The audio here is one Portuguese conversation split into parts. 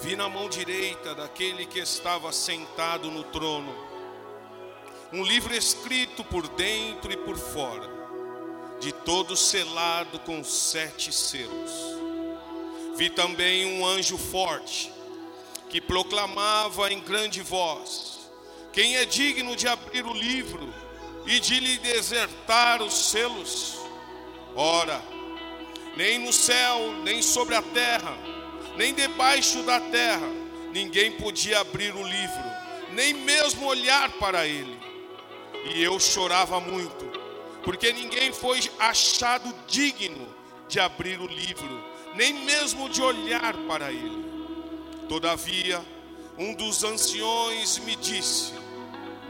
vi na mão direita daquele que estava sentado no trono um livro escrito por dentro e por fora, de todo selado com sete selos. Vi também um anjo forte que proclamava em grande voz: Quem é digno de abrir o livro e de lhe desertar os selos? Ora, nem no céu, nem sobre a terra, nem debaixo da terra, ninguém podia abrir o livro, nem mesmo olhar para ele. E eu chorava muito, porque ninguém foi achado digno de abrir o livro, nem mesmo de olhar para ele. Todavia, um dos anciões me disse: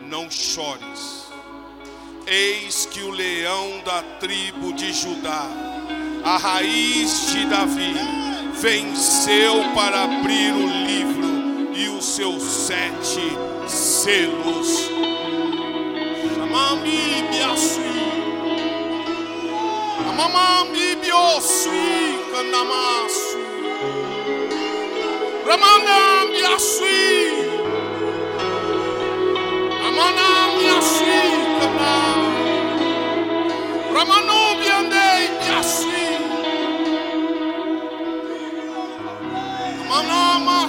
Não chores. Eis que o leão da tribo de Judá, a raiz de Davi, venceu para abrir o livro e os seus sete selos. Chamami biasui, amamami biosui, canamasu, ramanam biasui, amanam biasui, canam, ramanu Manama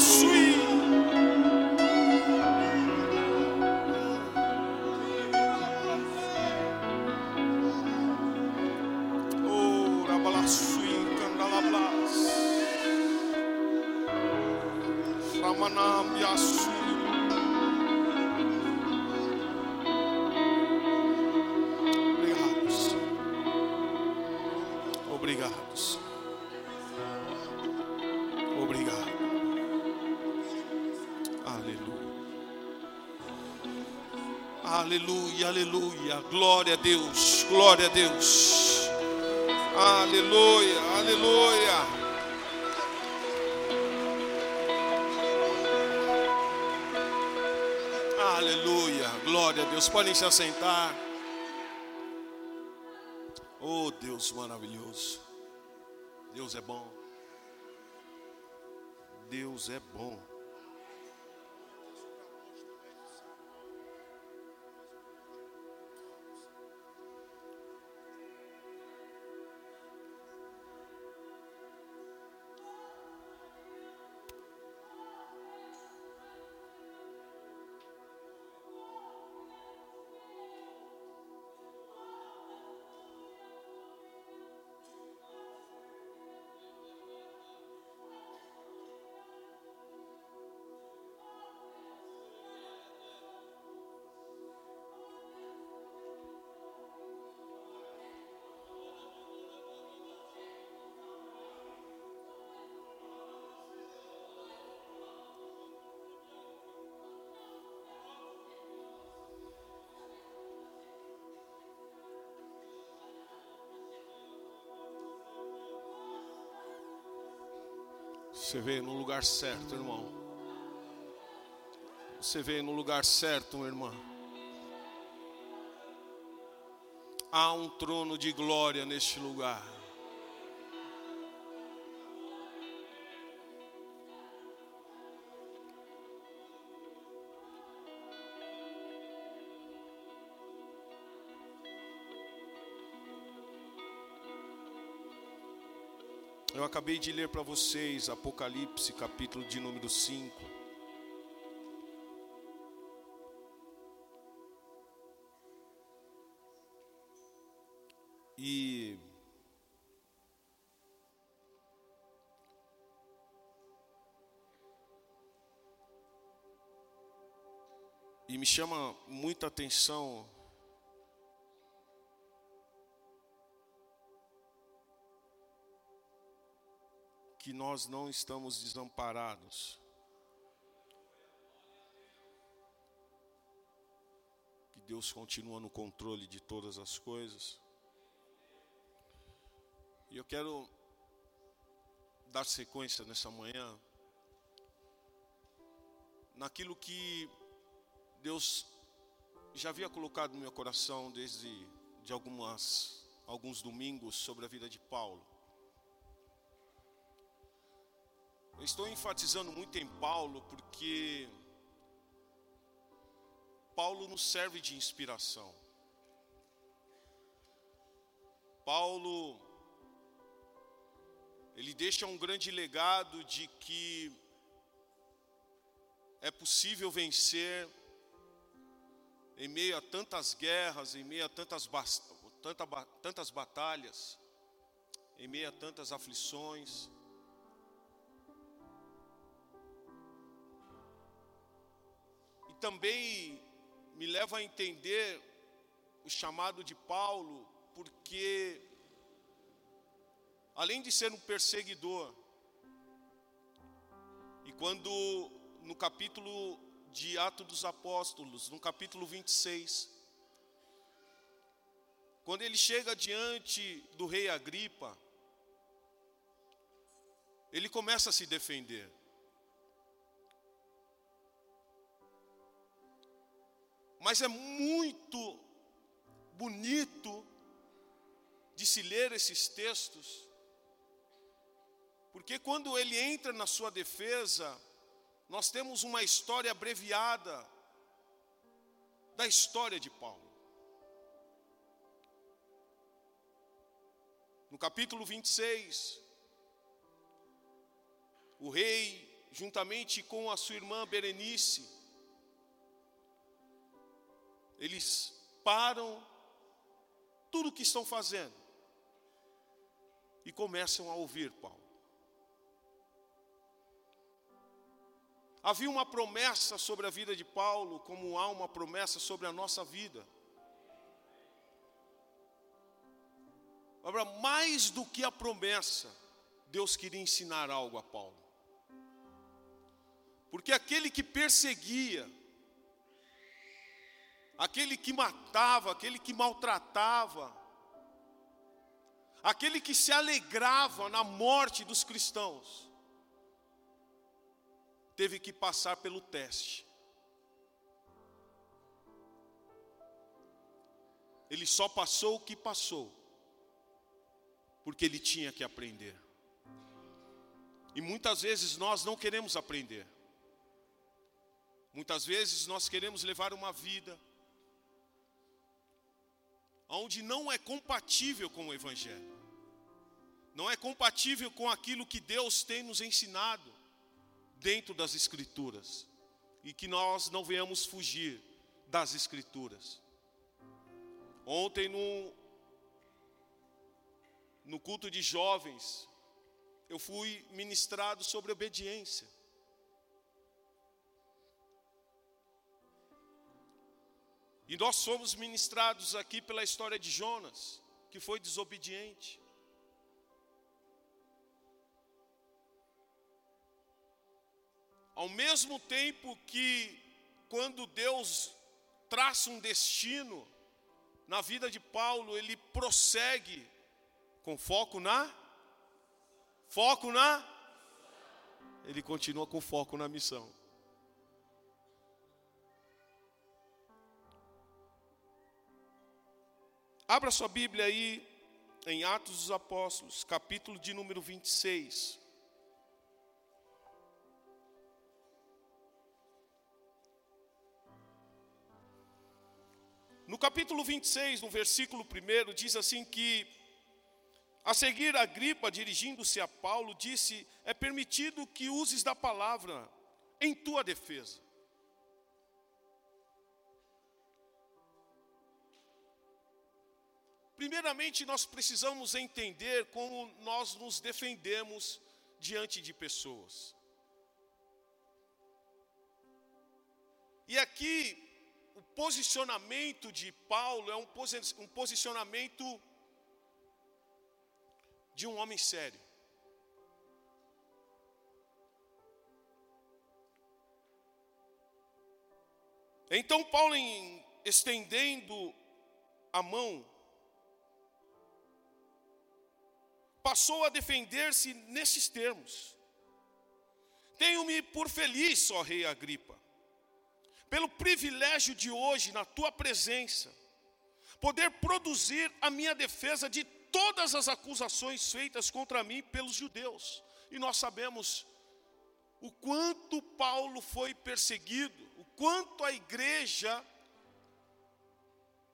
Deus, glória a Deus. Aleluia, aleluia. Aleluia, glória a Deus. Podem se assentar. Oh, Deus maravilhoso. Deus é bom. Deus é bom. Você veio no lugar certo, irmão. Você veio no lugar certo, irmã. Há um trono de glória neste lugar. Acabei de ler para vocês Apocalipse, capítulo de número 5. E E me chama muita atenção que nós não estamos desamparados. Que Deus continua no controle de todas as coisas. E eu quero dar sequência nessa manhã naquilo que Deus já havia colocado no meu coração desde de algumas alguns domingos sobre a vida de Paulo. Eu estou enfatizando muito em Paulo porque Paulo nos serve de inspiração. Paulo ele deixa um grande legado de que é possível vencer em meio a tantas guerras, em meio a tantas, tanta, tantas batalhas, em meio a tantas aflições. Também me leva a entender o chamado de Paulo, porque, além de ser um perseguidor, e quando no capítulo de Atos dos Apóstolos, no capítulo 26. Quando ele chega diante do rei Agripa, ele começa a se defender. Mas é muito bonito de se ler esses textos, porque quando ele entra na sua defesa, nós temos uma história abreviada da história de Paulo. No capítulo 26, o rei, juntamente com a sua irmã Berenice, eles param tudo o que estão fazendo e começam a ouvir Paulo. Havia uma promessa sobre a vida de Paulo, como há uma promessa sobre a nossa vida. Agora, mais do que a promessa, Deus queria ensinar algo a Paulo. Porque aquele que perseguia, aquele que matava, aquele que maltratava, aquele que se alegrava na morte dos cristãos, teve que passar pelo teste. Ele só passou o que passou, porque ele tinha que aprender. E muitas vezes nós não queremos aprender. Muitas vezes nós queremos levar uma vida onde não é compatível com o Evangelho, não é compatível com aquilo que Deus tem nos ensinado dentro das Escrituras e que nós não venhamos fugir das Escrituras. Ontem, no, no culto de jovens, eu fui ministrado sobre obediência. E nós somos ministrados aqui pela história de Jonas, que foi desobediente. Ao mesmo tempo que, quando Deus traça um destino na vida de Paulo, ele prossegue com foco na foco na ele continua com foco na missão. Abra sua Bíblia aí em Atos dos Apóstolos, capítulo de número 26. No capítulo 26, no versículo 1, diz assim que, a seguir, Agripa, dirigindo-se a Paulo, disse: É permitido que uses da palavra em tua defesa. Primeiramente, nós precisamos entender como nós nos defendemos diante de pessoas. E aqui o posicionamento de Paulo é um, posicionamento de um homem sério. Então, Paulo, em, estendendo a mão, passou a defender-se nesses termos: Tenho-me por feliz, ó Rei Agripa, pelo privilégio de hoje, na tua presença, poder produzir a minha defesa de todas as acusações feitas contra mim pelos judeus. E nós sabemos o quanto Paulo foi perseguido, o quanto a igreja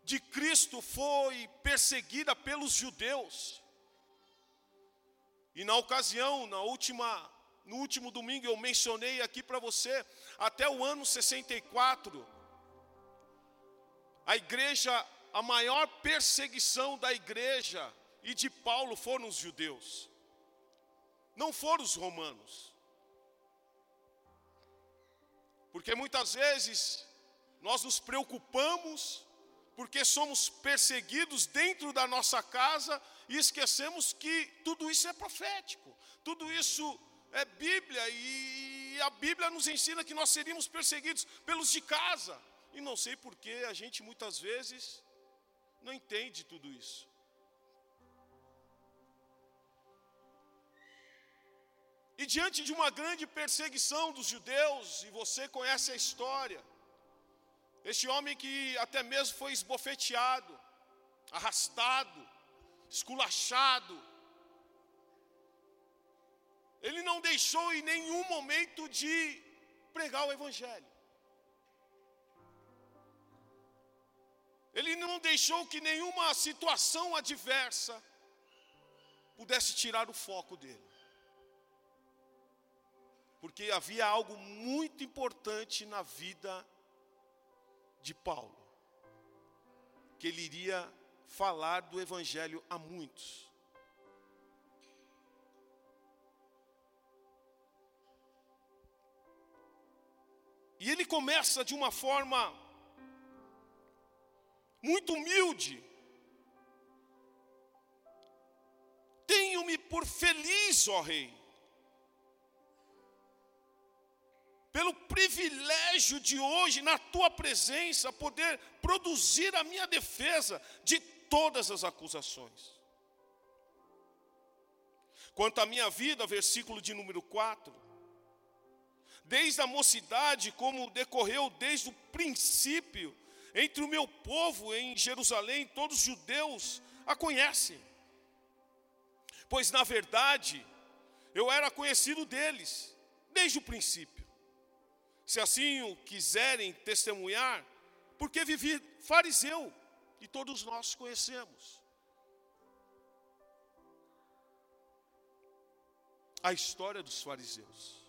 de Cristo foi perseguida pelos judeus. E na ocasião, na última, no último domingo, eu mencionei aqui para você, até o ano 64, a igreja, a maior perseguição da igreja e de Paulo foram os judeus, não foram os romanos. Porque muitas vezes nós nos preocupamos porque somos perseguidos dentro da nossa casa e esquecemos que tudo isso é profético, tudo isso é Bíblia e a Bíblia nos ensina que nós seríamos perseguidos pelos de casa. E não sei porque a gente muitas vezes não entende tudo isso. E diante de uma grande perseguição dos judeus, e você conhece a história, este homem que até mesmo foi esbofeteado, arrastado, esculachado. Ele não deixou em nenhum momento de pregar o Evangelho. Ele não deixou que nenhuma situação adversa pudesse tirar o foco dele. Porque havia algo muito importante na vida de Paulo, que ele iria falar do Evangelho a muitos. E ele começa de uma forma muito humilde. Tenho-me por feliz, ó Rei, pelo privilégio de hoje, na tua presença, poder produzir a minha defesa de todas as acusações. Quanto à minha vida, versículo de número 4, desde a mocidade, como decorreu desde o princípio, entre o meu povo em Jerusalém, todos os judeus a conhecem. Pois, na verdade, eu era conhecido deles, desde o princípio se assim o quiserem testemunhar, porque vivi fariseu, e todos nós conhecemos. A história dos fariseus.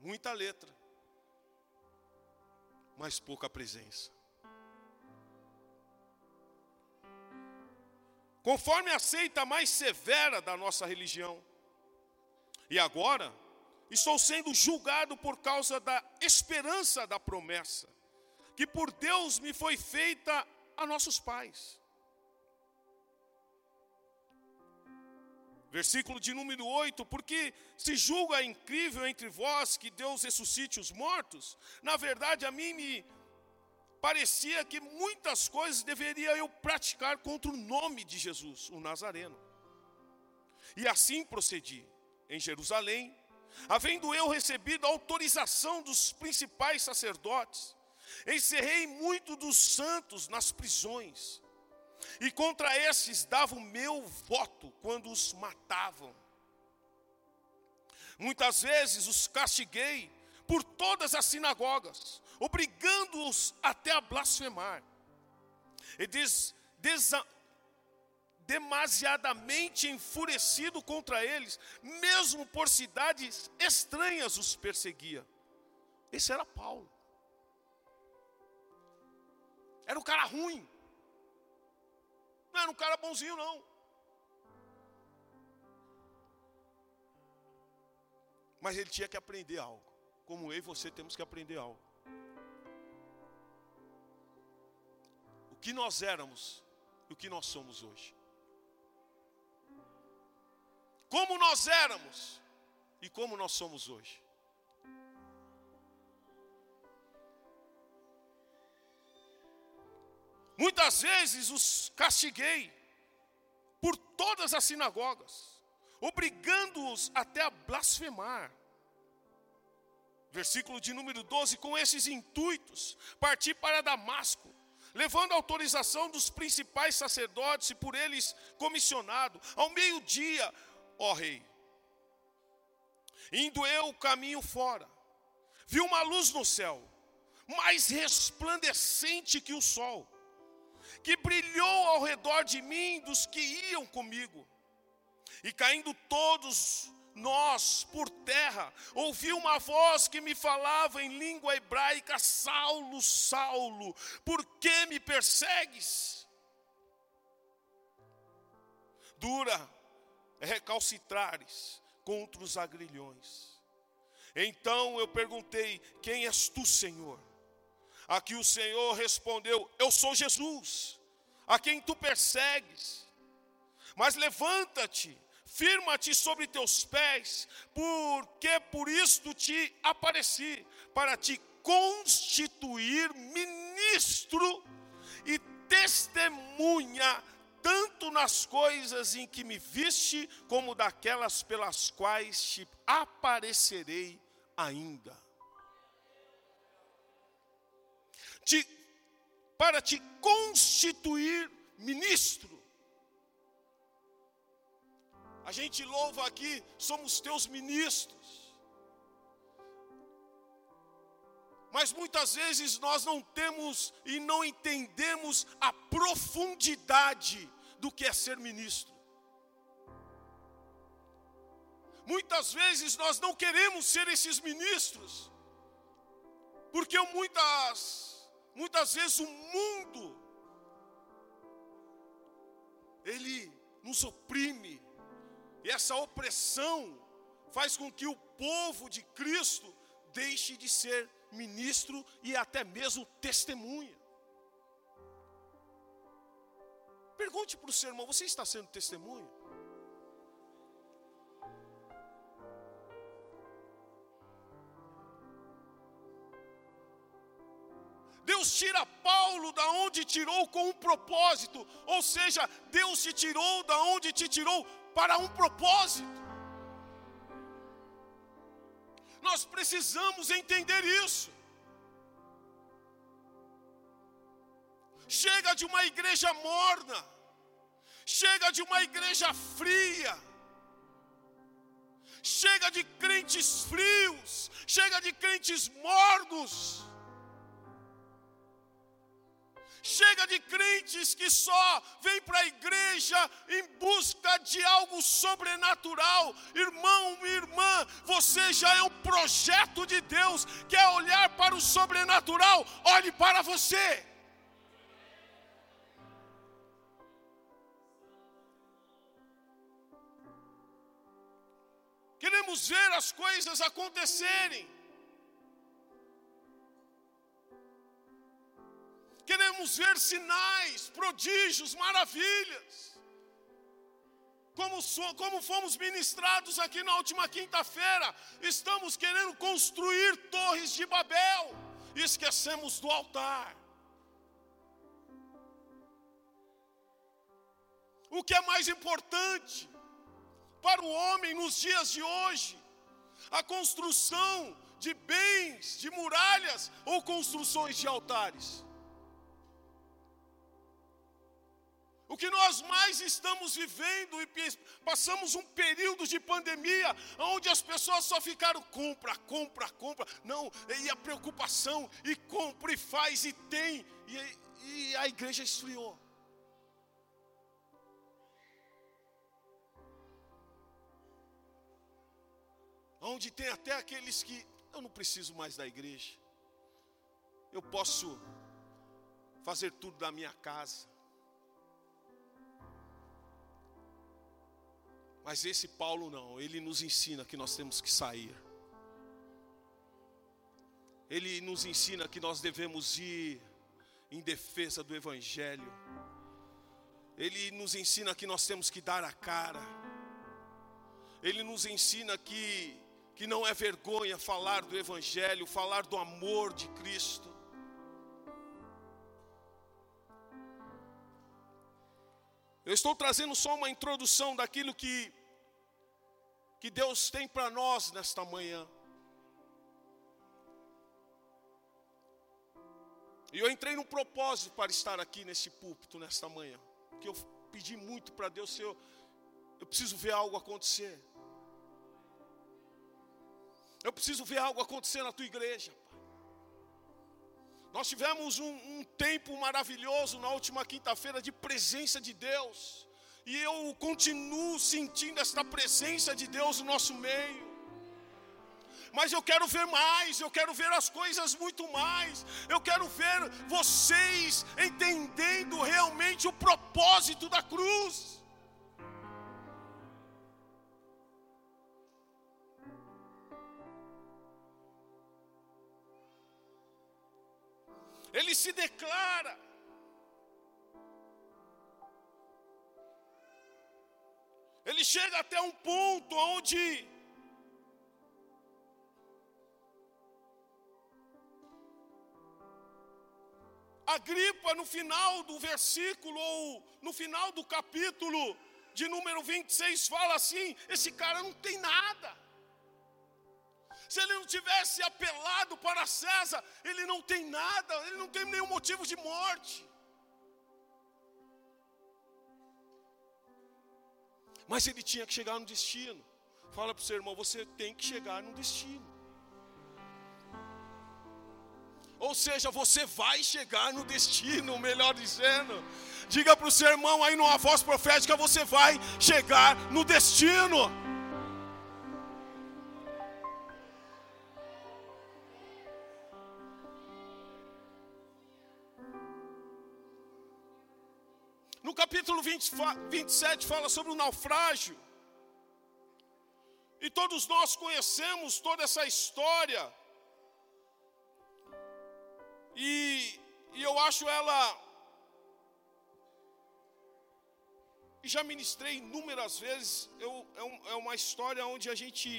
Muita letra, mas pouca presença. Conforme a seita mais severa da nossa religião. E agora, estou sendo julgado por causa da esperança da promessa, que por Deus me foi feita a nossos pais. Versículo de número 8: Porque se julga incrível entre vós que Deus ressuscite os mortos, na verdade a mim me parecia que muitas coisas deveria eu praticar contra o nome de Jesus, o Nazareno. E assim procedi. Em Jerusalém, havendo eu recebido autorização dos principais sacerdotes, encerrei muito dos santos nas prisões, e contra esses dava o meu voto quando os matavam. Muitas vezes os castiguei por todas as sinagogas, obrigando-os até a blasfemar. E des, desa, demasiadamente enfurecido contra eles, mesmo por cidades estranhas os perseguia. Esse era Paulo. Era um cara ruim. Não era um cara bonzinho, não. Mas ele tinha que aprender algo. Como eu e você temos que aprender algo. O que nós éramos e o que nós somos hoje. Como nós éramos e como nós somos hoje. Muitas vezes os castiguei por todas as sinagogas, obrigando-os até a blasfemar. Versículo de número 12: Com esses intuitos, parti para Damasco, levando autorização dos principais sacerdotes e por eles comissionado. Ao meio-dia, ó rei. Indo eu o caminho fora, vi uma luz no céu, mais resplandecente que o sol, que brilhou ao redor de mim dos que iam comigo. E caindo todos nós por terra, ouvi uma voz que me falava em língua hebraica: Saulo, Saulo, por que me persegues? Dura recalcitrares contra os agrilhões. Então eu perguntei: Quem és tu, Senhor? Aqui o Senhor respondeu: Eu sou Jesus, a quem tu persegues. Mas levanta-te firma-te sobre teus pés, porque por isto te apareci, para te constituir ministro e testemunha, tanto nas coisas em que me viste, como daquelas pelas quais te aparecerei ainda. Te, para te constituir ministro. A gente louva aqui, somos teus ministros. Mas muitas vezes nós não temos e não entendemos a profundidade do que é ser ministro. Muitas vezes nós não queremos ser esses ministros, porque muitas, muitas vezes o mundo, ele nos oprime, e essa opressão faz com que o povo de Cristo deixe de ser ministro e até mesmo testemunha. Pergunte para o seu irmão: você está sendo testemunha? Deus tira Paulo da onde tirou com um propósito, ou seja, Deus te tirou da onde te tirou para um propósito. Nós precisamos entender isso. Chega de uma igreja morna, chega de uma igreja fria, chega de crentes frios, chega de crentes mornos. Chega de crentes que só vêm para a igreja em busca de algo sobrenatural. Irmão, irmã, você já é um projeto de Deus. Quer olhar para o sobrenatural? Olhe para você. Queremos ver as coisas acontecerem. Queremos ver sinais, prodígios, maravilhas. Como, so, como fomos ministrados aqui na última quinta-feira, estamos querendo construir torres de Babel, e esquecemos do altar. O que é mais importante para o homem nos dias de hoje? A construção de bens, de muralhas ou construções de altares? O que nós mais estamos vivendo e passamos um período de pandemia onde as pessoas só ficaram compra, compra, compra. Não, e a preocupação, e compra, e faz, e tem, e, e a igreja esfriou. Onde tem até aqueles que eu não preciso mais da igreja, eu posso fazer tudo da minha casa. Mas esse Paulo não, ele nos ensina que nós temos que sair. Ele nos ensina que nós devemos ir em defesa do Evangelho. Ele nos ensina que nós temos que dar a cara. Ele nos ensina que, que não é vergonha falar do Evangelho, falar do amor de Cristo. Eu estou trazendo só uma introdução daquilo que, que Deus tem para nós nesta manhã. E eu entrei num propósito para estar aqui nesse púlpito nesta manhã. Que eu pedi muito para Deus, Senhor, eu preciso ver algo acontecer. Eu preciso ver algo acontecer na tua igreja. Nós tivemos um, um tempo maravilhoso na última quinta-feira de presença de Deus. E eu continuo sentindo esta presença de Deus no nosso meio. Mas eu quero ver mais, eu quero ver as coisas muito mais. Eu quero ver vocês entendendo realmente o propósito da cruz. Ele se declara. Ele chega até um ponto onde a gripa no final do versículo ou no final do capítulo de número 26 fala assim: esse cara não tem nada. Se ele não tivesse apelado para César, ele não tem nada, ele não tem nenhum motivo de morte. Mas ele tinha que chegar no destino. Fala para o seu irmão, você tem que chegar no destino. Ou seja, você vai chegar no destino, melhor dizendo. Diga para o seu irmão aí numa voz profética: você vai chegar no destino. Capítulo 20, 27 fala sobre o naufrágio. E todos nós conhecemos toda essa história. E, e eu acho ela. E já ministrei inúmeras vezes. Eu, é, um, é uma história onde a gente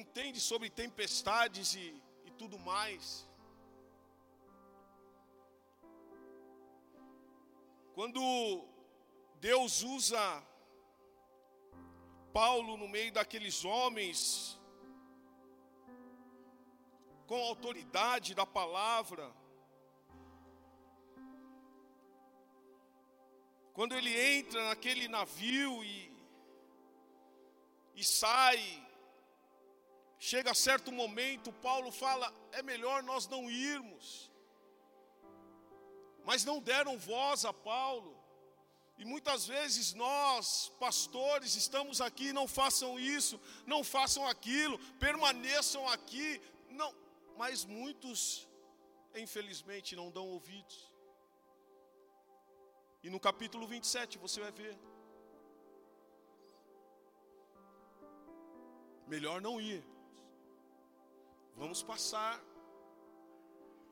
entende sobre tempestades e, e tudo mais. Quando Deus usa Paulo no meio daqueles homens, com a autoridade da palavra, quando ele entra naquele navio e, e sai, chega a certo momento, Paulo fala: é melhor nós não irmos mas não deram voz a Paulo. E muitas vezes nós, pastores, estamos aqui, não façam isso, não façam aquilo, permaneçam aqui. Não, mas muitos, infelizmente, não dão ouvidos. E no capítulo 27 você vai ver. Melhor não ir. Vamos passar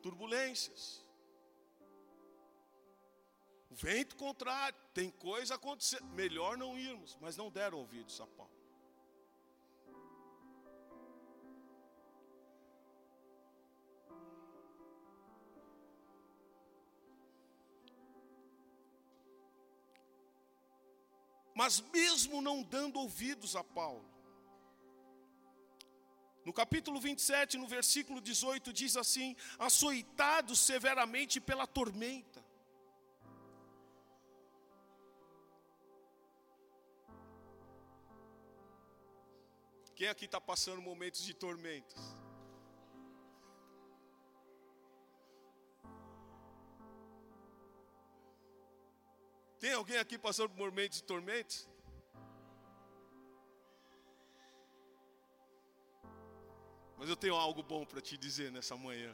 turbulências. O vento contrário, tem coisa acontecendo. Melhor não irmos, mas não deram ouvidos a Paulo. Mas mesmo não dando ouvidos a Paulo, no capítulo 27, no versículo 18, diz assim: açoitados severamente pela tormenta. Quem aqui está passando momentos de tormentos? Tem alguém aqui passando por momentos de tormentos? Mas eu tenho algo bom para te dizer nessa manhã.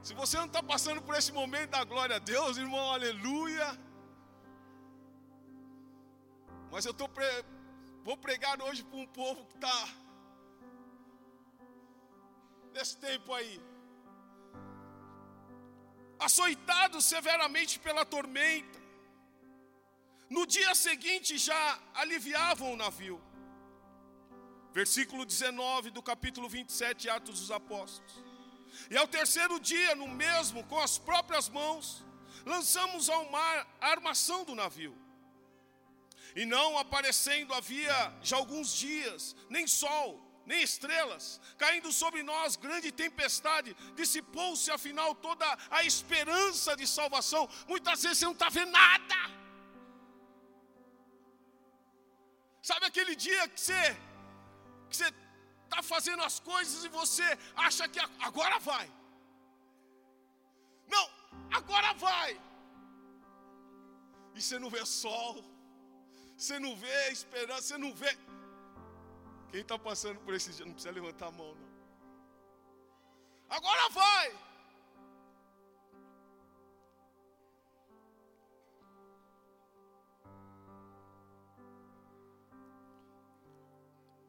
Se você não está passando por esse momento da glória a Deus, irmão, aleluia. Mas eu estou Vou pregar hoje para um povo que está nesse tempo aí. Açoitado severamente pela tormenta. No dia seguinte já aliviavam o navio. Versículo 19 do capítulo 27, Atos dos Apóstolos. E ao terceiro dia, no mesmo, com as próprias mãos, lançamos ao mar a armação do navio e não aparecendo havia já alguns dias, nem sol, nem estrelas, caindo sobre nós grande tempestade, dissipou-se afinal toda a esperança de salvação. Muitas vezes você não está vendo nada. Sabe aquele dia que você que você está fazendo as coisas e você acha que agora vai. Não, agora vai. E você não vê sol, você não vê esperança, você não vê. Quem está passando por esse dia não precisa levantar a mão, não. Agora vai.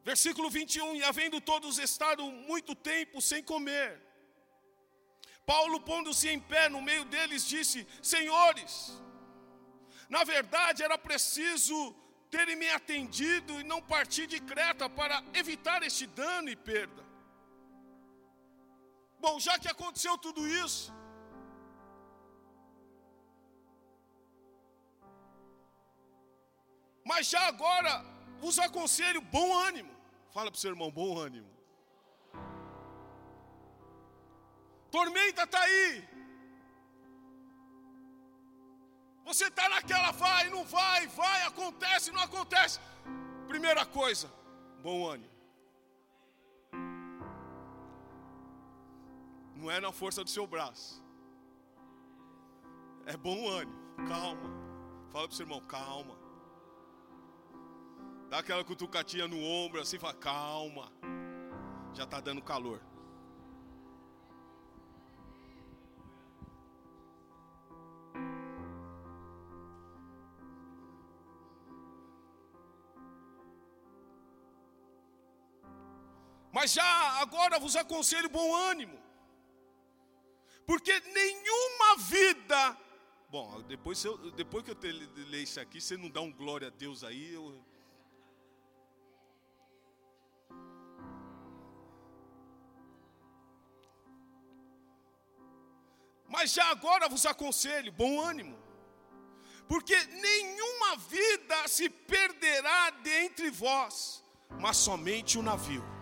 Versículo 21, e havendo todos estado muito tempo sem comer, Paulo, pondo-se em pé no meio deles, disse: Senhores, na verdade era preciso terem me atendido e não partir de Creta para evitar este dano e perda. Bom, já que aconteceu tudo isso, mas já agora vos aconselho bom ânimo. Fala para o seu irmão, bom ânimo. Tormenta está aí. Você está naquela, vai, não vai, vai, acontece, não acontece. Primeira coisa, bom ânimo. Não é na força do seu braço. É bom ânimo, calma. Fala para o seu irmão, calma. Dá aquela cutucatinha no ombro assim, fala, calma. Já está dando calor. Mas já agora vos aconselho bom ânimo, porque nenhuma vida. Bom, depois, eu, depois que eu ler isso aqui, você não dá um glória a Deus aí, eu, Mas já agora vos aconselho, bom ânimo, porque nenhuma vida se perderá dentre vós, mas somente o navio.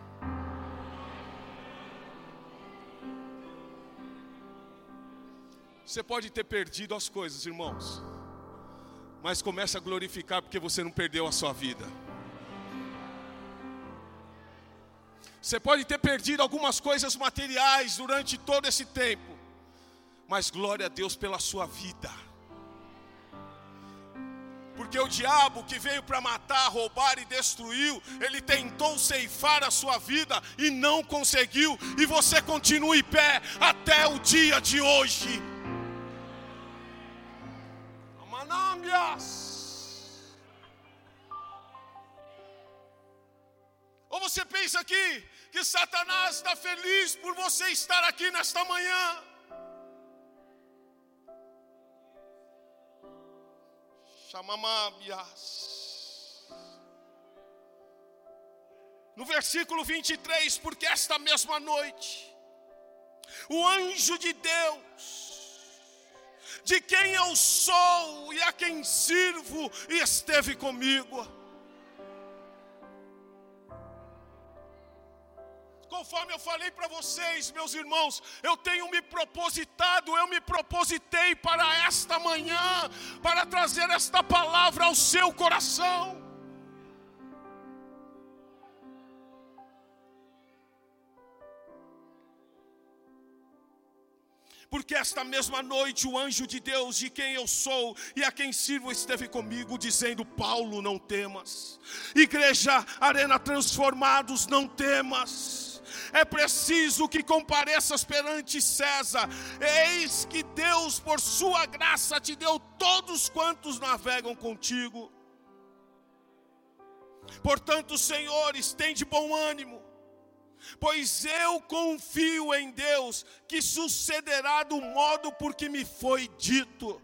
Você pode ter perdido as coisas, irmãos, mas comece a glorificar porque você não perdeu a sua vida. Você pode ter perdido algumas coisas materiais durante todo esse tempo, mas glória a Deus pela sua vida. Porque o diabo que veio para matar, roubar e destruiu, ele tentou ceifar a sua vida e não conseguiu, e você continua em pé até o dia de hoje. Amanambias. Ou você pensa aqui que Satanás está feliz por você estar aqui nesta manhã? Chamamabias. No versículo 23, porque esta mesma noite, o anjo de Deus, de quem eu sou a quem sirvo, esteve comigo Conforme eu falei para vocês, meus irmãos, eu tenho me propositado, eu me propositei para esta manhã, para trazer esta palavra ao seu coração. Porque esta mesma noite o anjo de Deus, de quem eu sou e a quem sirvo, esteve comigo, dizendo: Paulo, não temas, Igreja Arena Transformados, não temas é preciso que compareças perante César. Eis que Deus, por sua graça, te deu todos quantos navegam contigo. Portanto, Senhor, estende bom ânimo, pois eu confio em Deus que sucederá do modo por que me foi dito.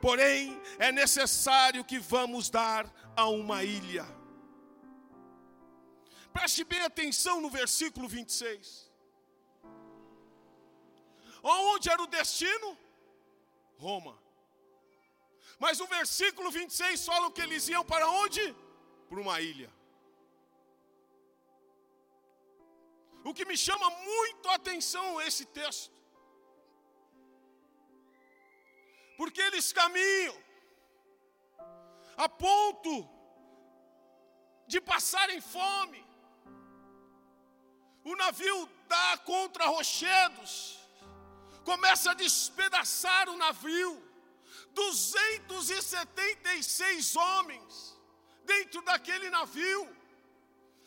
Porém, é necessário que vamos dar a uma ilha Preste bem atenção no versículo 26. Onde era o destino? Roma. Mas o versículo 26 fala que eles iam para onde? Para uma ilha. O que me chama muito a atenção esse texto. Porque eles caminham a ponto de passarem fome. O navio dá contra rochedos, começa a despedaçar o navio. 276 homens dentro daquele navio.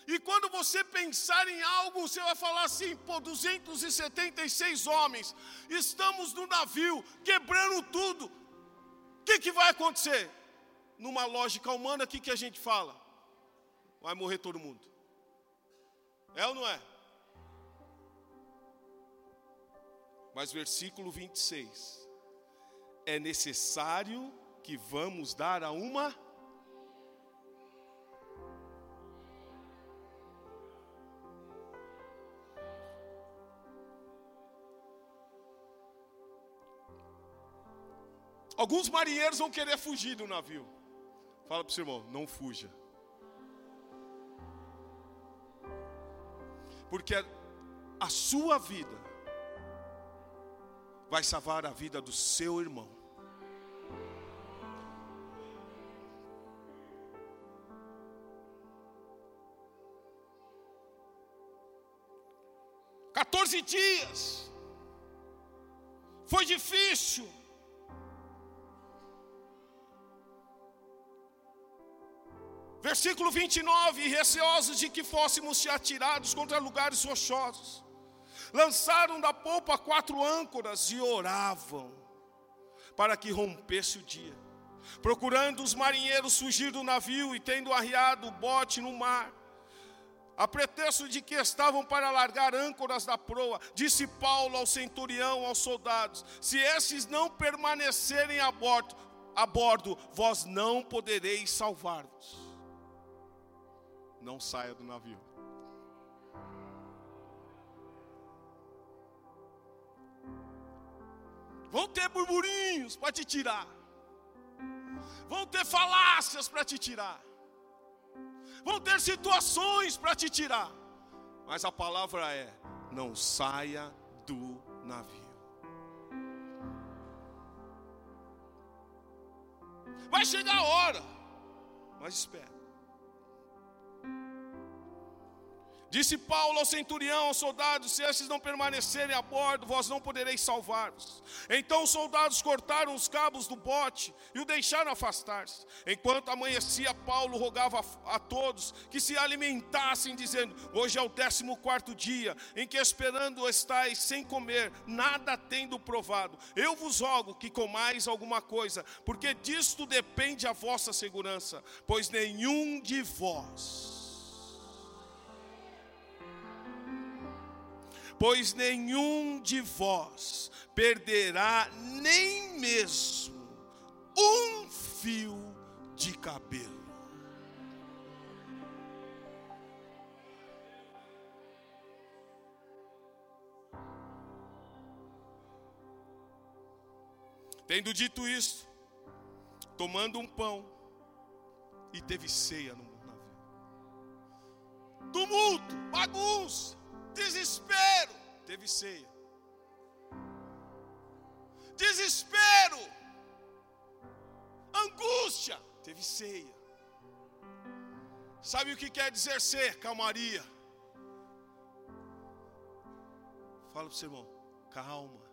E quando você pensar em algo, você vai falar assim: pô, 276 homens, estamos no navio, quebrando tudo. O que, que vai acontecer? Numa lógica humana, o que, que a gente fala? Vai morrer todo mundo. É ou não é? Mas versículo 26. É necessário que vamos dar a uma Alguns marinheiros vão querer fugir do navio. Fala para o seu irmão, não fuja. Porque a sua vida vai salvar a vida do seu irmão. Quatorze dias. Foi difícil. Versículo 29: E receosos de que fôssemos atirados contra lugares rochosos, lançaram da polpa quatro âncoras e oravam para que rompesse o dia. Procurando os marinheiros fugir do navio e tendo arriado o bote no mar, a pretexto de que estavam para largar âncoras da proa, disse Paulo ao centurião, aos soldados: Se esses não permanecerem a bordo, a bordo vós não podereis salvar-vos não saia do navio. Vão ter burburinhos para te tirar. Vão ter falácias para te tirar. Vão ter situações para te tirar. Mas a palavra é: não saia do navio. Vai chegar a hora, mas espera. Disse Paulo ao centurião, aos soldados: Se estes não permanecerem a bordo, vós não podereis salvar-vos. Então os soldados cortaram os cabos do bote e o deixaram afastar-se. Enquanto amanhecia, Paulo rogava a, todos que se alimentassem, dizendo: Hoje é o décimo quarto dia em que esperando estáis sem comer, nada tendo provado. Eu vos rogo que comais alguma coisa, porque disto depende a vossa segurança, pois nenhum de vós pois nenhum de vós perderá nem mesmo um fio de cabelo. Tendo dito isso, tomando um pão, e teve ceia no navio. Tumulto, bagunça, Desespero, teve ceia. Desespero, angústia, teve ceia. Sabe o que quer dizer ser calmaria? Fala para o seu irmão, calma.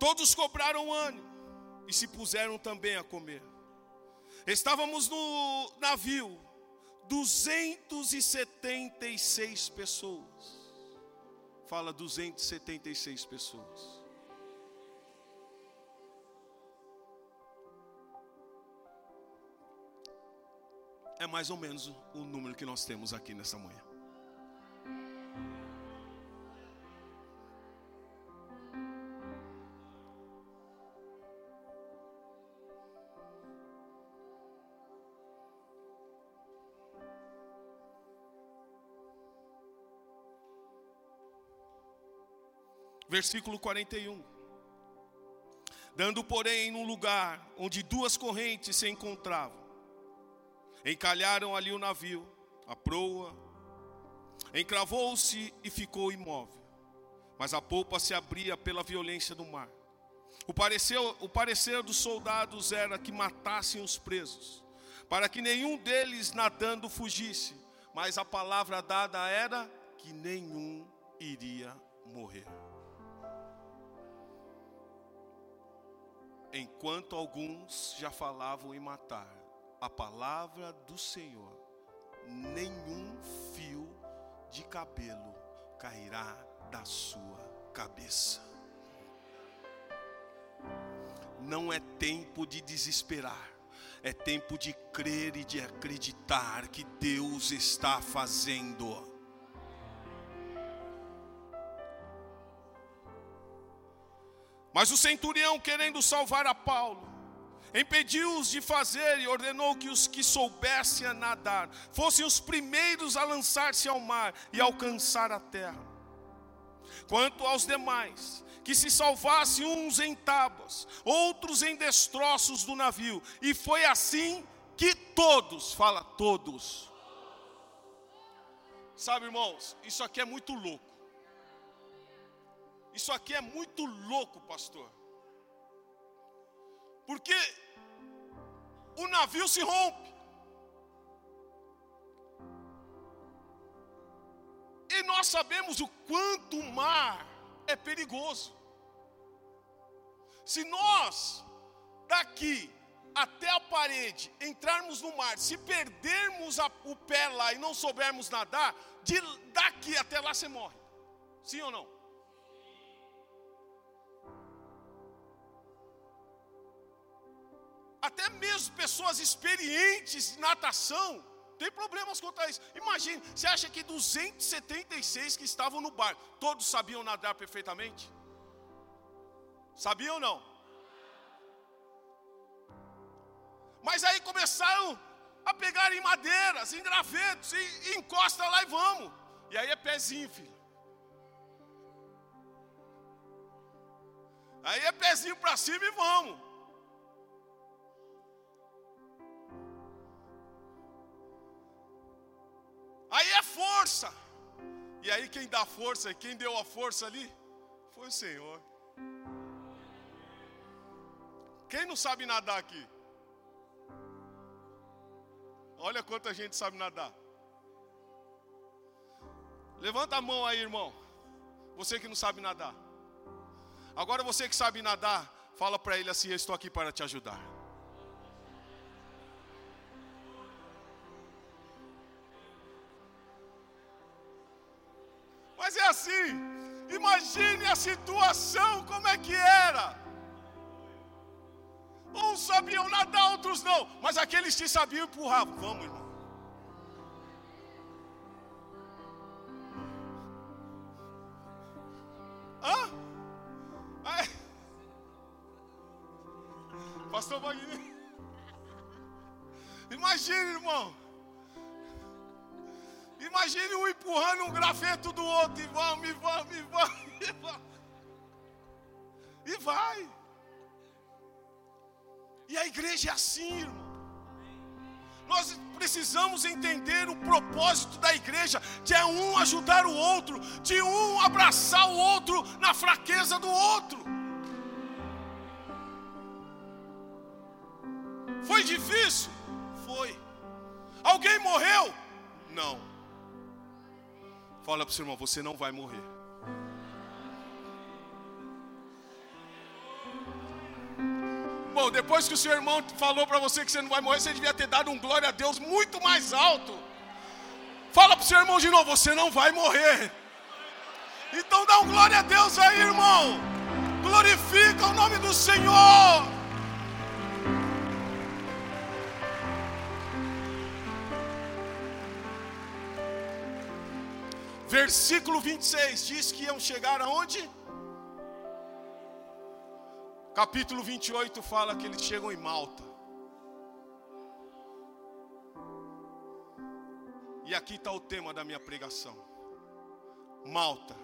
Todos cobraram ânimo e se puseram também a comer. Estávamos no navio, 276 pessoas. Fala 276 pessoas. É mais ou menos o número que nós temos aqui nessa manhã. Versículo 41. Dando, porém, num lugar onde duas correntes se encontravam, encalharam ali o navio, a proa, Encravou-se e ficou imóvel, mas a polpa se abria pela violência do mar. O parecer, o parecer dos soldados era que matassem os presos, para que nenhum deles nadando fugisse, mas a palavra dada era que nenhum iria morrer. Enquanto alguns já falavam em matar, a palavra do Senhor, nenhum fio de cabelo cairá da sua cabeça. Não é tempo de desesperar, é tempo de crer e de acreditar que Deus está fazendo. Mas o centurião, querendo salvar a Paulo, impediu-os de fazer e ordenou que os que soubessem a nadar fossem os primeiros a lançar-se ao mar e alcançar a terra. Quanto aos demais, que se salvassem uns em tábuas, outros em destroços do navio, e foi assim que todos, fala todos. Sabe, irmãos, isso aqui é muito louco. Isso aqui é muito louco, pastor. Porque o navio se rompe. E nós sabemos o quanto o mar é perigoso. Se nós, daqui até a parede, entrarmos no mar, se perdermos a, o pé lá e não soubermos nadar, de daqui até lá você morre. Sim ou não? Até mesmo pessoas experientes em natação, tem problemas quanto a isso. Imagine, você acha que 276 que estavam no bar, todos sabiam nadar perfeitamente? Sabiam ou não? Mas aí começaram a pegar em madeiras, em gravetos, e, e encosta lá e vamos. E aí é pezinho, filho. Aí é pezinho para cima e vamos. Aí é força. E aí quem dá força, quem deu a força ali, foi o Senhor. Quem não sabe nadar aqui? Olha quanta gente sabe nadar. Levanta a mão aí, irmão. Você que não sabe nadar. Agora você que sabe nadar, fala para ele assim: Eu estou aqui para te ajudar. Mas é assim. Imagine a situação como é que era. Uns sabiam nadar, outros não. Mas aqueles que sabiam empurravam. Vamos, irmão. E vamos, e vamos, e vamos, e vamos. E vai. E a igreja é assim, irmão. Nós precisamos entender o propósito da igreja, de é um ajudar o outro, de um abraçar o outro na fraqueza do outro. Foi difícil? Foi. Alguém morreu? Não. Fala para o seu irmão, você não vai morrer. Bom, depois que o seu irmão falou para você que você não vai morrer, você devia ter dado um glória a Deus muito mais alto. Fala para o seu irmão de novo, você não vai morrer. Então dá um glória a Deus aí, irmão. Glorifica o nome do Senhor. Versículo 26 diz que iam chegar aonde? Capítulo 28 fala que eles chegam em Malta. E aqui está o tema da minha pregação: Malta,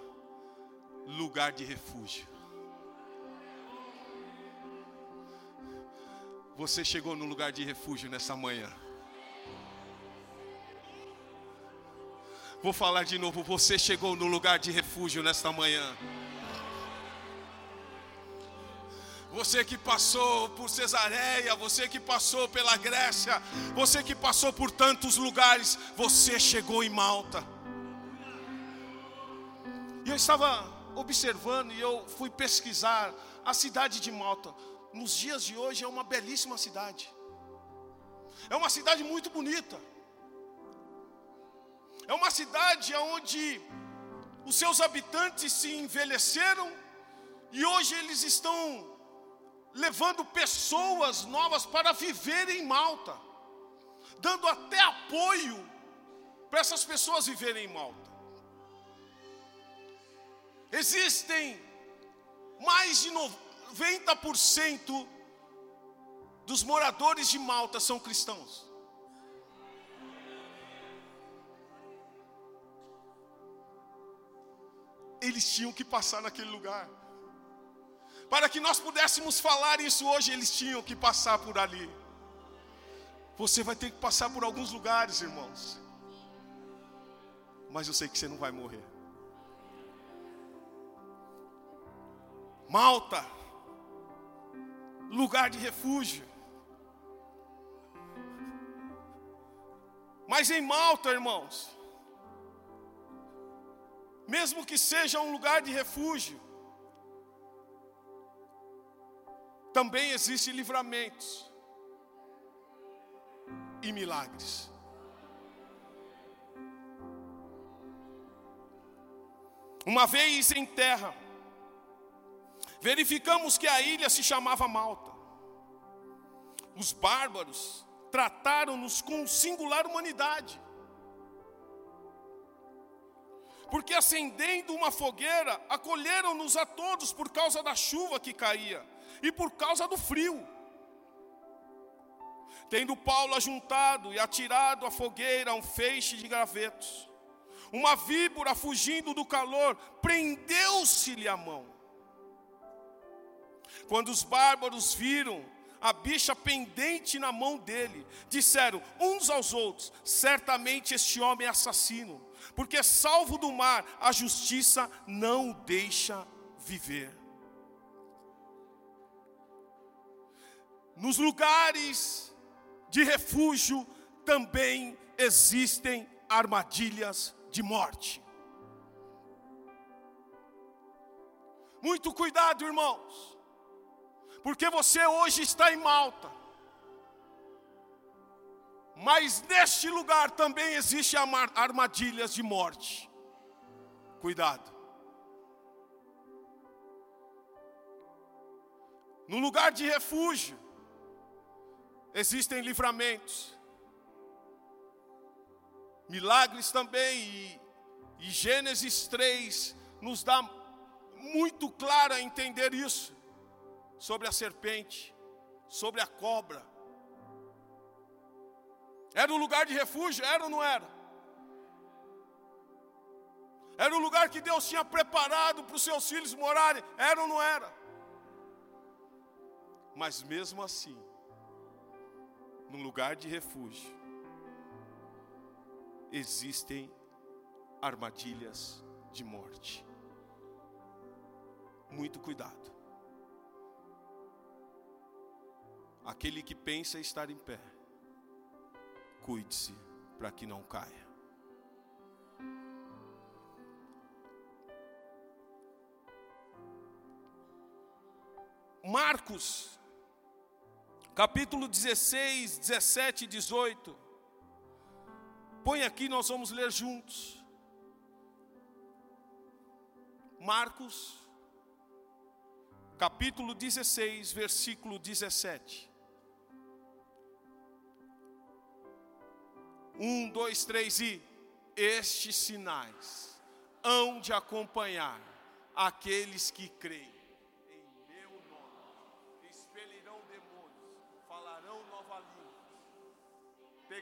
lugar de refúgio. Você chegou no lugar de refúgio nessa manhã. Vou falar de novo. Você chegou no lugar de refúgio nesta manhã. Você que passou por Cesareia, você que passou pela Grécia, você que passou por tantos lugares, você chegou em Malta. E eu estava observando e eu fui pesquisar a cidade de Malta. Nos dias de hoje é uma belíssima cidade. É uma cidade muito bonita. É uma cidade onde os seus habitantes se envelheceram e hoje eles estão levando pessoas novas para viver em Malta, dando até apoio para essas pessoas viverem em Malta. Existem mais de 90% dos moradores de Malta são cristãos. Eles tinham que passar naquele lugar. Para que nós pudéssemos falar isso hoje, eles tinham que passar por ali. Você vai ter que passar por alguns lugares, irmãos. Mas eu sei que você não vai morrer. Malta, lugar de refúgio. Mas em Malta, irmãos, mesmo que seja um lugar de refúgio, também existem livramentos e milagres. Uma vez em terra, verificamos que a ilha se chamava Malta. Os bárbaros trataram-nos com singular humanidade. Porque acendendo uma fogueira, acolheram-nos a todos por causa da chuva que caía e por causa do frio. Tendo Paulo ajuntado e atirado à fogueira um feixe de gravetos, uma víbora fugindo do calor, prendeu-se-lhe a mão. Quando os bárbaros viram a bicha pendente na mão dele, disseram uns aos outros: certamente este homem é assassino, porque salvo do mar, a justiça não o deixa viver. Nos lugares de refúgio também existem armadilhas de morte. Muito cuidado, irmãos, porque você hoje está em Malta, mas neste lugar também existem armadilhas de morte. Cuidado. No lugar de refúgio, existem livramentos, milagres também, e, e Gênesis 3 nos dá muito claro a entender isso, sobre a serpente, sobre a cobra. Era um lugar de refúgio, era ou não era? Era um lugar que Deus tinha preparado para os seus filhos morarem, era ou não era? Mas mesmo assim, num lugar de refúgio, existem armadilhas de morte. Muito cuidado. Aquele que pensa estar em pé, cuide-se para que não caia. Marcos capítulo 16, 17 e 18. Põe aqui, nós vamos ler juntos. Marcos, capítulo 16, versículo 17. Um, dois, três e estes sinais hão de acompanhar aqueles que creem.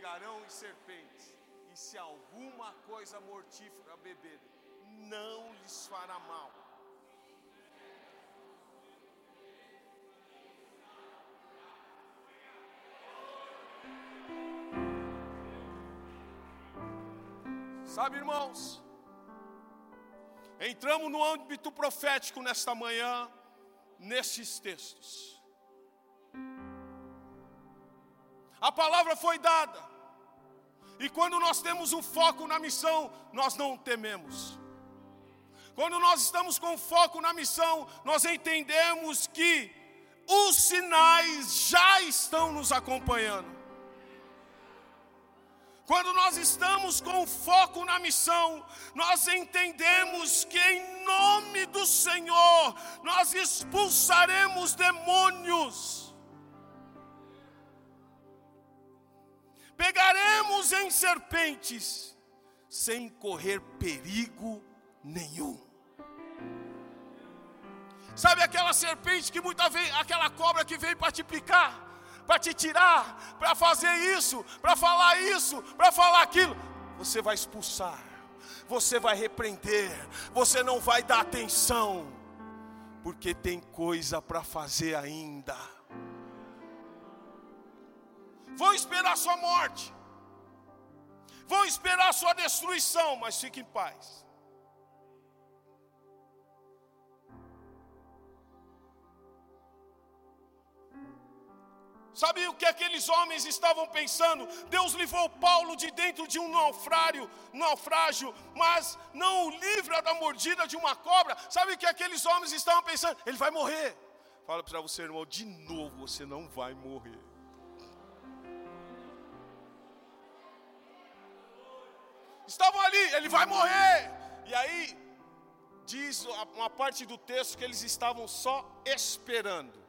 pegarão em serpentes, e se alguma coisa mortífera beber, não lhes fará mal. Sabe, irmãos, entramos no âmbito profético nesta manhã, nesses textos. A palavra foi dada, e quando nós temos um foco na missão, nós não tememos. Quando nós estamos com foco na missão, nós entendemos que os sinais já estão nos acompanhando. Quando nós estamos com foco na missão, nós entendemos que em nome do Senhor nós expulsaremos demônios. Pegaremos em serpentes sem correr perigo nenhum. Sabe aquela serpente que muitas vezes, aquela cobra que veio para te picar, para te tirar, para fazer isso, para falar isso, para falar aquilo, você vai expulsar, você vai repreender, você não vai dar atenção, porque tem coisa para fazer ainda. Vão esperar sua morte, vão esperar sua destruição, mas fique em paz. Sabe o que aqueles homens estavam pensando? Deus livrou Paulo de dentro de um naufrágio, naufrágio, mas não o livra da mordida de uma cobra. Sabe o que aqueles homens estavam pensando? Ele vai morrer. Fala para você, irmão, de novo você não vai morrer. Estavam ali, ele vai morrer. E aí diz uma parte do texto que eles estavam só esperando.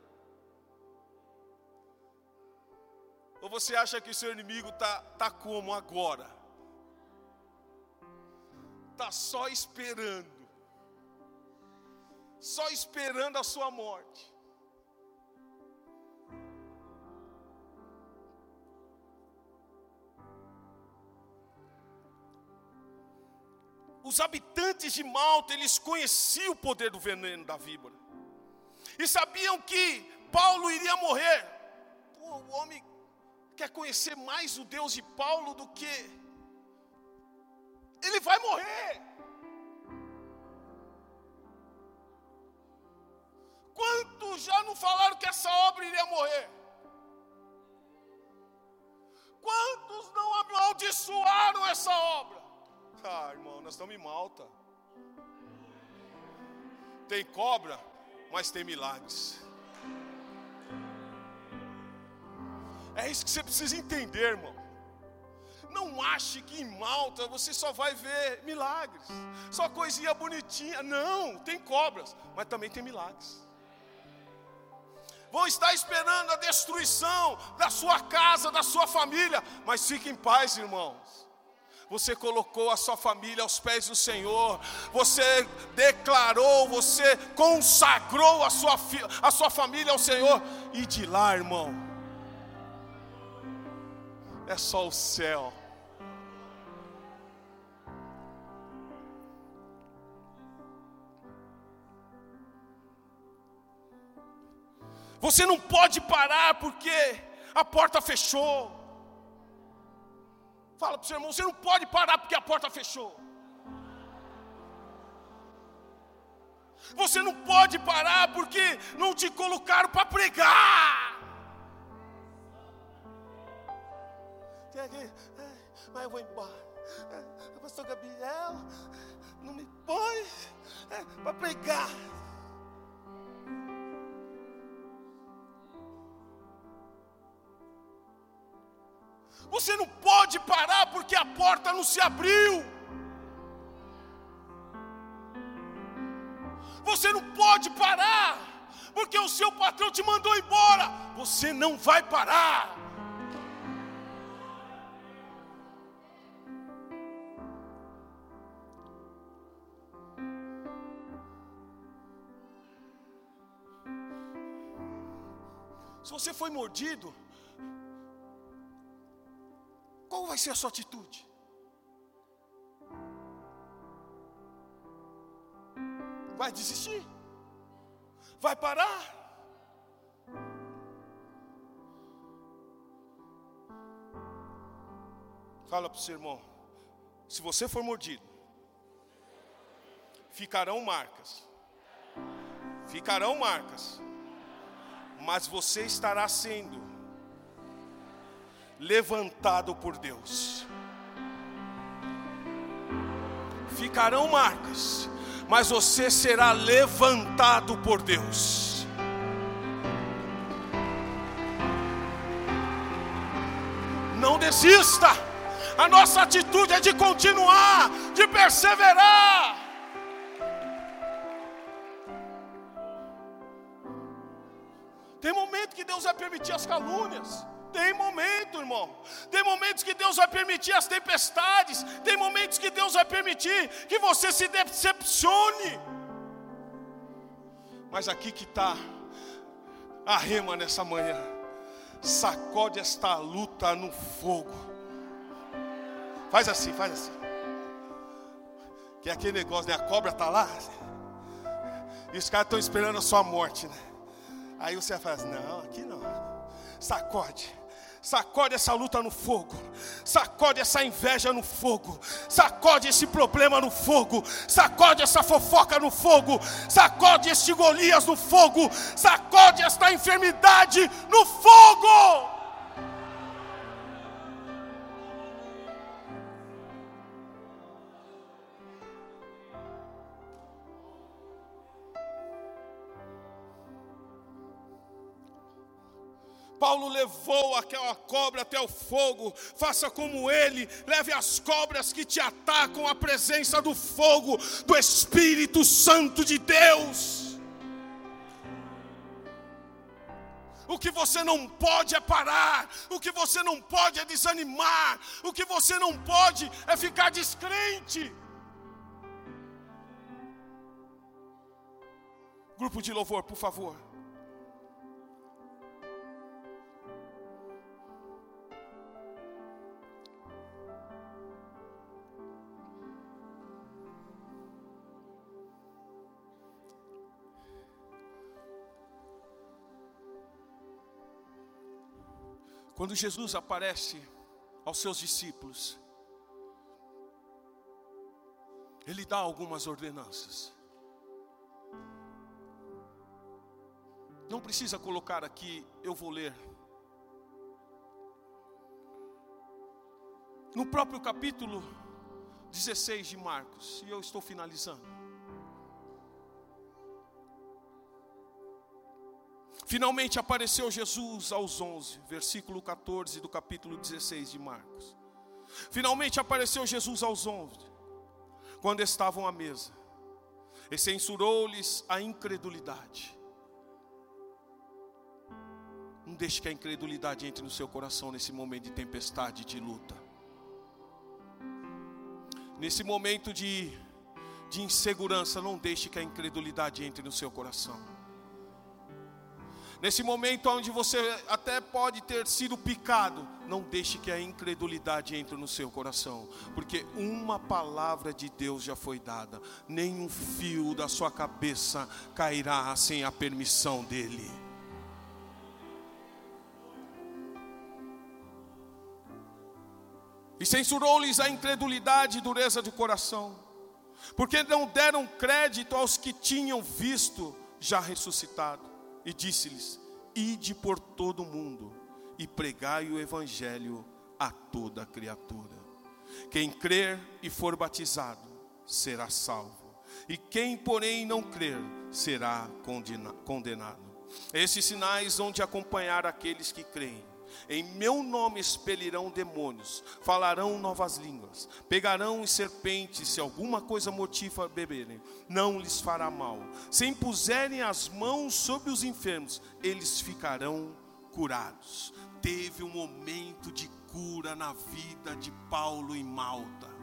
Ou você acha que o seu inimigo está tá como agora? Está só esperando. Só esperando a sua morte. Os habitantes de Malta, eles conheciam o poder do veneno da víbora. E sabiam que Paulo iria morrer. Pô, o homem quer conhecer mais o Deus de Paulo do que ele vai morrer. Quantos já não falaram que essa obra iria morrer? Quantos não amaldiçoaram essa obra? Ah, irmão, nós estamos em Malta. Tem cobra, mas tem milagres. É isso que você precisa entender, irmão. Não ache que em Malta você só vai ver milagres, só coisinha bonitinha. Não, tem cobras, mas também tem milagres. Vão estar esperando a destruição da sua casa, da sua família, mas fique em paz, irmãos. Você colocou a sua família aos pés do Senhor, você declarou, você consagrou a sua, a sua família ao Senhor, e de lá, irmão, é só o céu. Você não pode parar porque a porta fechou. Fala para o seu irmão, você não pode parar porque a porta fechou. Você não pode parar porque não te colocaram para pregar. Mas eu vou embora. É, pastor Gabriel, não me põe é, para pregar. Você não pode parar porque a porta não se abriu. Você não pode parar porque o seu patrão te mandou embora. Você não vai parar. Você foi mordido, qual vai ser a sua atitude? Vai desistir? Vai parar? Fala para o seu irmão, Se você for mordido, ficarão marcas. Ficarão marcas. Mas você estará sendo levantado por Deus. Ficarão marcas, mas você será levantado por Deus. Não desista. A nossa atitude é de continuar, de perseverar. Permitir as tempestades. Tem momentos que Deus vai permitir que você se decepcione. Mas aqui que está a rema nessa manhã. Sacode esta luta no fogo. Faz assim, faz assim. Que é aquele negócio, né? A cobra está lá. E os caras estão esperando a sua morte, né? Aí você faz, não, aqui não. Sacode. Sacode essa luta no fogo, sacode essa inveja no fogo, sacode esse problema no fogo, sacode essa fofoca no fogo, sacode este Golias no fogo, sacode esta enfermidade no fogo. Paulo levou aquela cobra até o fogo, faça como ele, leve as cobras que te atacam à presença do fogo, do Espírito Santo de Deus. O que você não pode é parar, o que você não pode é desanimar, o que você não pode é ficar descrente. Grupo de louvor, por favor. Quando Jesus aparece aos seus discípulos, ele dá algumas ordenanças. Não precisa colocar aqui, eu vou ler. No próprio capítulo 16 de Marcos, e eu estou finalizando. Finalmente apareceu Jesus aos 11, versículo 14 do capítulo 16 de Marcos. Finalmente apareceu Jesus aos 11, quando estavam à mesa, e censurou-lhes a incredulidade. Não deixe que a incredulidade entre no seu coração nesse momento de tempestade, de luta. Nesse momento de, de insegurança, não deixe que a incredulidade entre no seu coração. Nesse momento onde você até pode ter sido picado, não deixe que a incredulidade entre no seu coração, porque uma palavra de Deus já foi dada, nenhum fio da sua cabeça cairá sem a permissão dEle. E censurou-lhes a incredulidade e dureza de coração, porque não deram crédito aos que tinham visto já ressuscitado e disse-lhes: Ide por todo o mundo e pregai o evangelho a toda criatura. Quem crer e for batizado será salvo, e quem, porém, não crer será condenado. Esses sinais vão de acompanhar aqueles que creem. Em meu nome expelirão demônios, falarão novas línguas, pegarão em serpentes, se alguma coisa mortífera beberem, não lhes fará mal. Se impuserem as mãos sobre os enfermos, eles ficarão curados. Teve um momento de cura na vida de Paulo em Malta.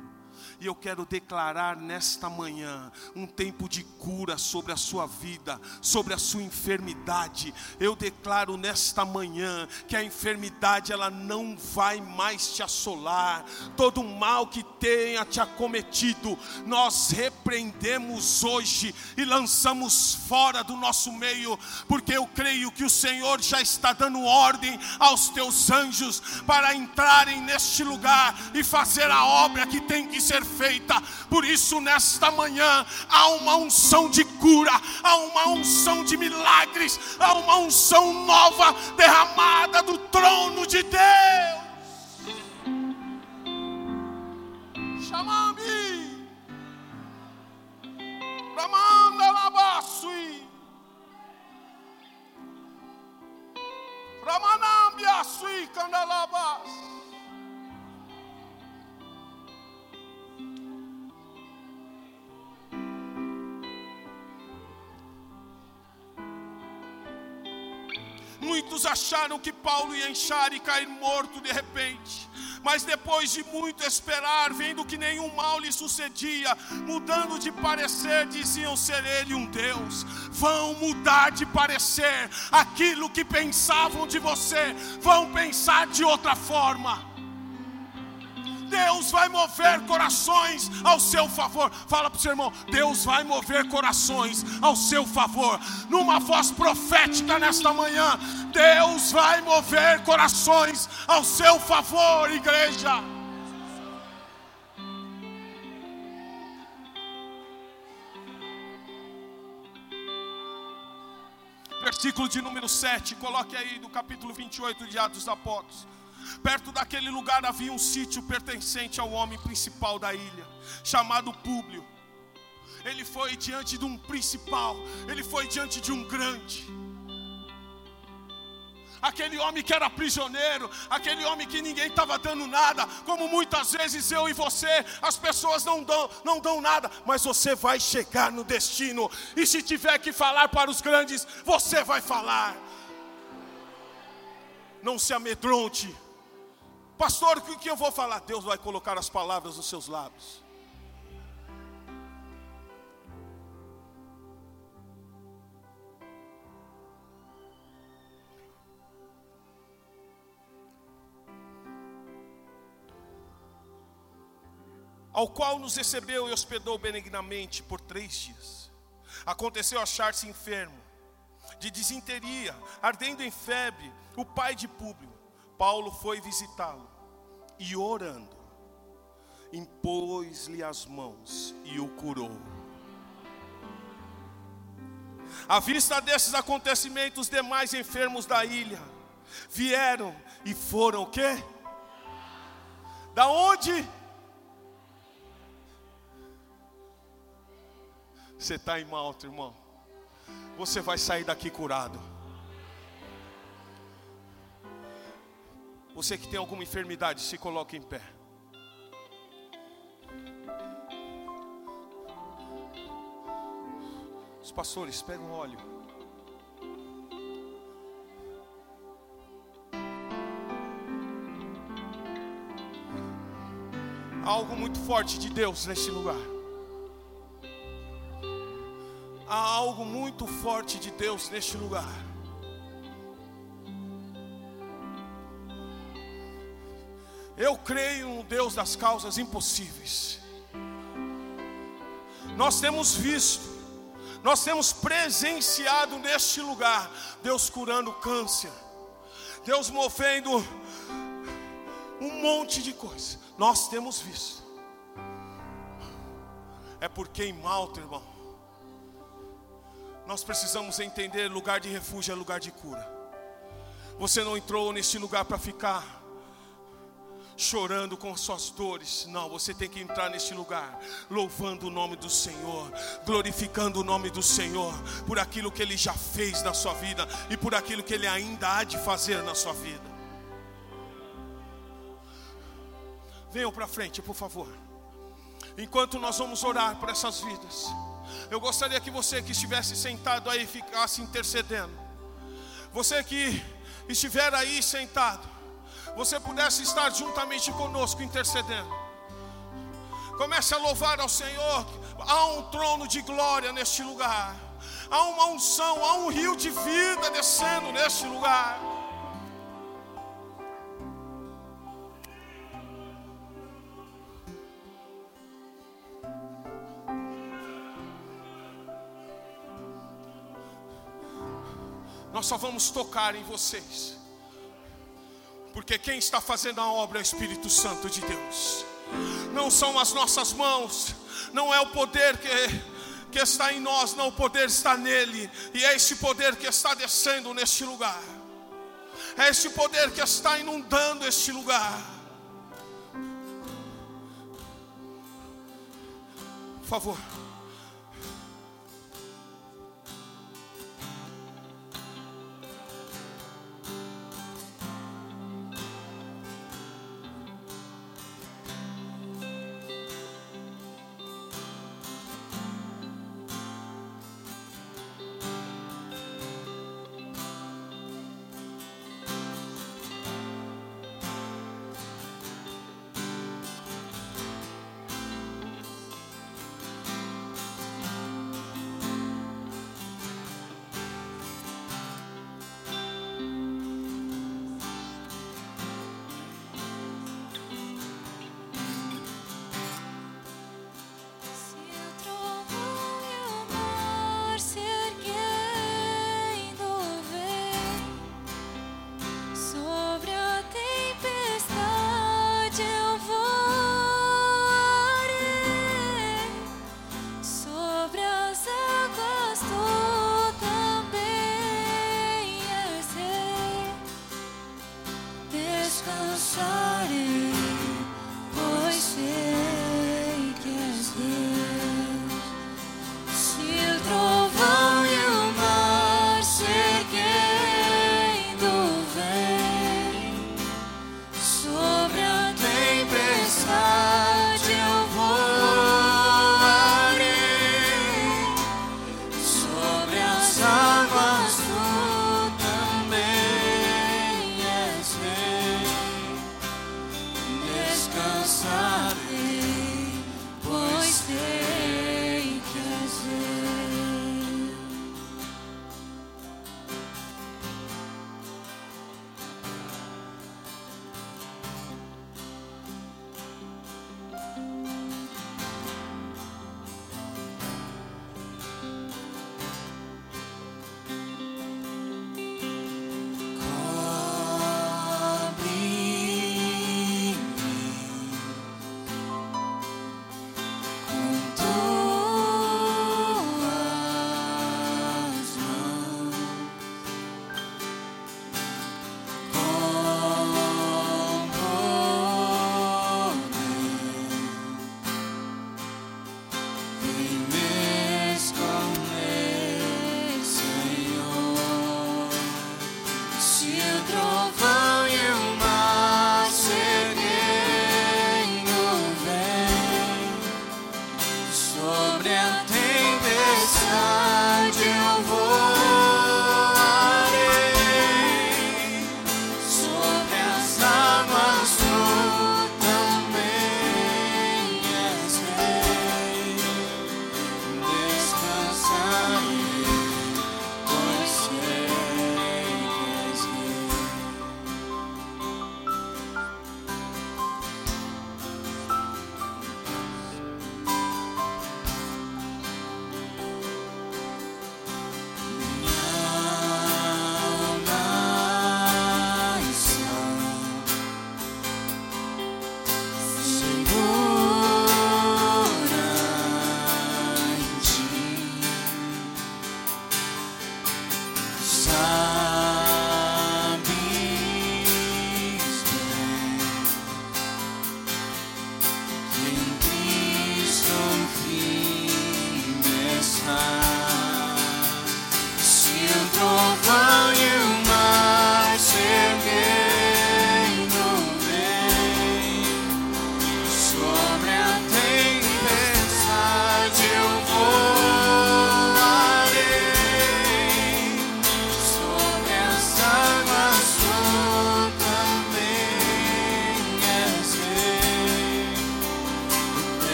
E eu quero declarar nesta manhã um tempo de cura sobre a sua vida, sobre a sua enfermidade. Eu declaro nesta manhã que a enfermidade ela não vai mais te assolar. Todo mal que tenha te acometido, nós repreendemos hoje e lançamos fora do nosso meio, porque eu creio que o Senhor já está dando ordem aos teus anjos para entrarem neste lugar e fazer a obra que tem que ser feita. Por isso, nesta manhã, há uma unção de cura, há uma unção de milagres, há uma unção nova derramada do trono de Deus. Chamame, Ramanda Labasui. Ramanambia Sui Candalabas. Muitos acharam que Paulo ia enchar e cair morto de repente. Mas depois de muito esperar, vendo que nenhum mal lhe sucedia, mudando de parecer, diziam ser ele um Deus. Vão mudar de parecer. Aquilo que pensavam de você, vão pensar de outra forma. Deus vai mover corações ao seu favor. Fala para o seu irmão: Deus vai mover corações ao seu favor. Numa voz profética nesta manhã, Deus vai mover corações ao seu favor, igreja. Versículo de número 7, coloque aí do capítulo 28 de Atos dos Apóstolos. Perto daquele lugar havia um sítio pertencente ao homem principal da ilha, chamado Públio. Ele foi diante de um principal, ele foi diante de um grande. Aquele homem que era prisioneiro, aquele homem que ninguém estava dando nada, como muitas vezes eu e você, as pessoas não dão, não dão nada, mas você vai chegar no destino, e se tiver que falar para os grandes, você vai falar. Não se amedronte, Pastor, o que eu vou falar? Deus vai colocar as palavras nos seus lábios. Ao qual nos recebeu e hospedou benignamente por três dias. Aconteceu achar-se enfermo, de desinteria, ardendo em febre, o pai de Públio. Paulo foi visitá-lo e orando, impôs-lhe as mãos e o curou. À vista desses acontecimentos, os demais enfermos da ilha vieram e foram o quê? Da onde? Você está em Malta, irmão. Você vai sair daqui curado. Você que tem alguma enfermidade, se coloque em pé. Os pastores pegam óleo. Há algo muito forte de Deus nesse lugar. Há algo muito forte de Deus neste lugar. Eu creio no Deus das causas impossíveis. Nós temos visto, nós temos presenciado neste lugar Deus curando câncer, Deus movendo um monte de coisa. Nós temos visto. É porque em Malta, irmão, nós precisamos entender: lugar de refúgio é lugar de cura. Você não entrou neste lugar para ficar chorando com suas dores. Não, você tem que entrar neste lugar, louvando o nome do Senhor, glorificando o nome do Senhor por aquilo que Ele já fez na sua vida e por aquilo que Ele ainda há de fazer na sua vida. Venham para frente, por favor. Enquanto nós vamos orar por essas vidas, eu gostaria que você que estivesse sentado aí ficasse intercedendo. Você que estiver aí sentado, você pudesse estar juntamente conosco intercedendo. Comece a louvar ao Senhor. Há um trono de glória neste lugar. Há uma unção, há um rio de vida descendo neste lugar. Nós só vamos tocar em vocês porque quem está fazendo a obra é o Espírito Santo de Deus. não são as nossas mãos, não é o poder que que está em nós, não o poder está nele, e é esse poder que está descendo neste lugar, é esse poder que está inundando este lugar. Por favor.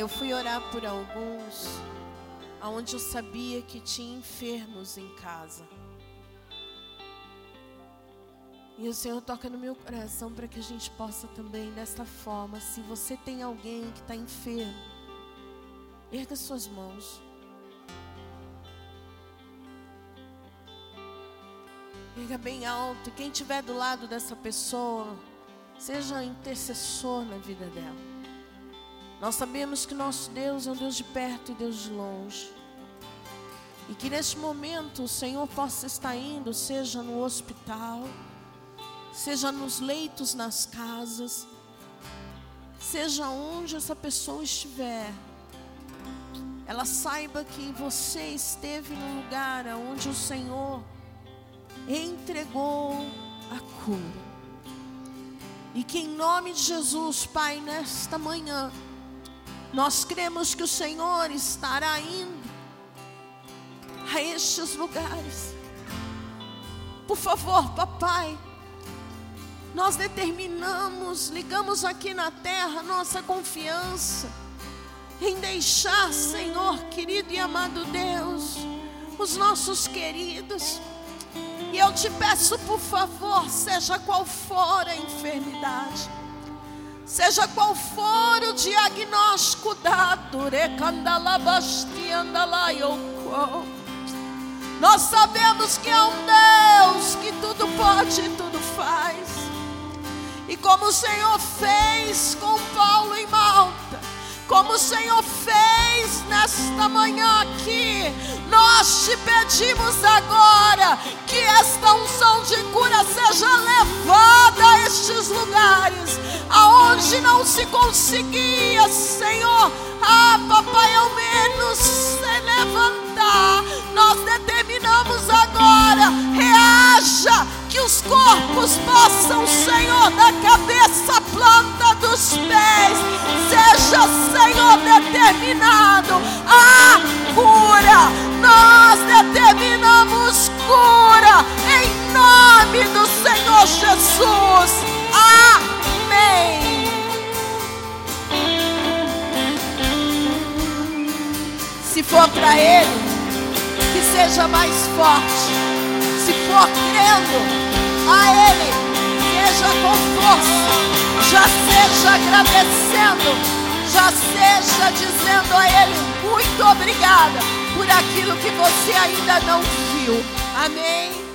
Eu fui orar por alguns aonde eu sabia que tinha enfermos em casa. E o Senhor toca no meu coração para que a gente possa também, desta forma, se você tem alguém que está enfermo, erga suas mãos. Erga bem alto. Quem estiver do lado dessa pessoa, Seja intercessor na vida dela. Nós sabemos que nosso Deus é um Deus de perto e Deus de longe. E que neste momento o Senhor possa estar indo, seja no hospital, seja nos leitos nas casas, seja onde essa pessoa estiver. Ela saiba que você esteve no lugar onde o Senhor entregou a cura. E que em nome de Jesus, Pai, nesta manhã, nós cremos que o Senhor estará indo a estes lugares. Por favor, papai, nós determinamos, ligamos aqui na terra nossa confiança em deixar, Senhor querido e amado Deus, os nossos queridos e eu te peço, por favor, seja qual for a enfermidade, seja qual for o diagnóstico dado, nós sabemos que é um Deus que tudo pode e tudo faz. E como o Senhor fez com Paulo em Malta, como o Senhor fez nesta manhã aqui, nós te pedimos agora que esta unção de cura seja levada a estes lugares, aonde não se conseguia, Senhor, ah, papai, ao menos se levantar. Nós determinamos agora, reaja, que os corpos possam, Senhor, da cabeça à planta dos pés, seja, Senhor, determinado a cura. Nós determinamos cura em nome do Senhor Jesus. Amém. Se for para Ele, que seja mais forte. For crendo a Ele, seja com força. Já seja agradecendo, já seja dizendo a Ele muito obrigada por aquilo que você ainda não viu. Amém.